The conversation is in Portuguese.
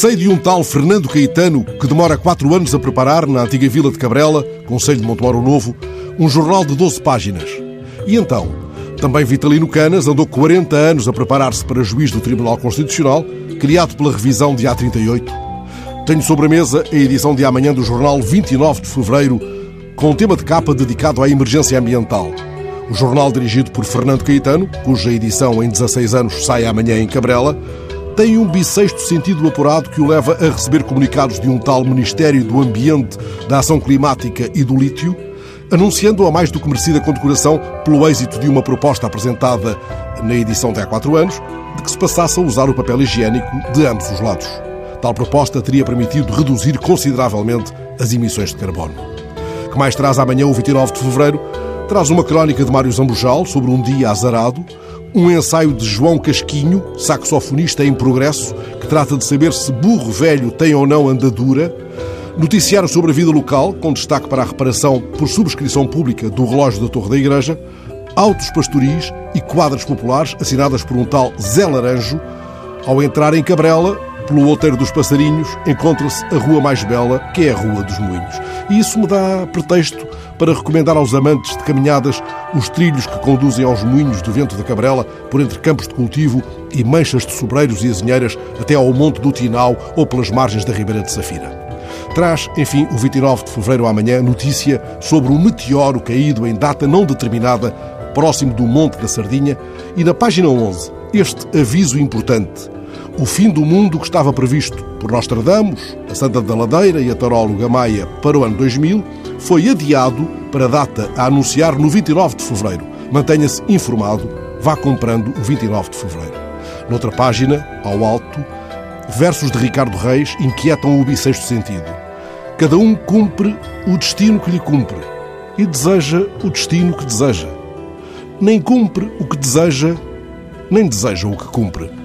Sei de um tal Fernando Caetano que demora quatro anos a preparar, na antiga vila de Cabrela, Conselho de Montemoro Novo, um jornal de 12 páginas. E então, também Vitalino Canas andou 40 anos a preparar-se para juiz do Tribunal Constitucional, criado pela revisão de A38. Tenho sobre a mesa a edição de amanhã do jornal 29 de fevereiro, com um tema de capa dedicado à emergência ambiental. O jornal, dirigido por Fernando Caetano, cuja edição em 16 anos sai amanhã em Cabrela, tem um bissexto sentido apurado que o leva a receber comunicados de um tal Ministério do Ambiente, da Ação Climática e do Lítio, anunciando a mais do que merecida condecoração pelo êxito de uma proposta apresentada na edição de há quatro anos, de que se passasse a usar o papel higiênico de ambos os lados. Tal proposta teria permitido reduzir consideravelmente as emissões de carbono. Que mais traz amanhã, o 29 de fevereiro, traz uma crónica de Mário Zambujal sobre um dia azarado, um ensaio de João Casquinho, saxofonista em progresso, que trata de saber se burro velho tem ou não andadura, noticiário sobre a vida local, com destaque para a reparação por subscrição pública do relógio da Torre da Igreja, autos pastoris e quadras populares assinadas por um tal Zé Laranjo. Ao entrar em Cabrela, pelo Outeiro dos Passarinhos, encontra-se a rua mais bela, que é a Rua dos Moinhos. E isso me dá pretexto para recomendar aos amantes de caminhadas os trilhos que conduzem aos moinhos do vento da Cabrela, por entre campos de cultivo e manchas de sobreiros e azinheiras, até ao Monte do Tinau ou pelas margens da Ribeira de Safira. Traz, enfim, o 29 de fevereiro amanhã, notícia sobre um meteoro caído em data não determinada próximo do Monte da Sardinha e na página 11 este aviso importante. O fim do mundo que estava previsto por Nostradamus, a Santa da Ladeira e a taróloga Maia para o ano 2000 foi adiado para a data a anunciar no 29 de fevereiro. Mantenha-se informado, vá comprando o 29 de fevereiro. Noutra página, ao alto, versos de Ricardo Reis inquietam o bissexto sentido. Cada um cumpre o destino que lhe cumpre e deseja o destino que deseja. Nem cumpre o que deseja, nem deseja o que cumpre.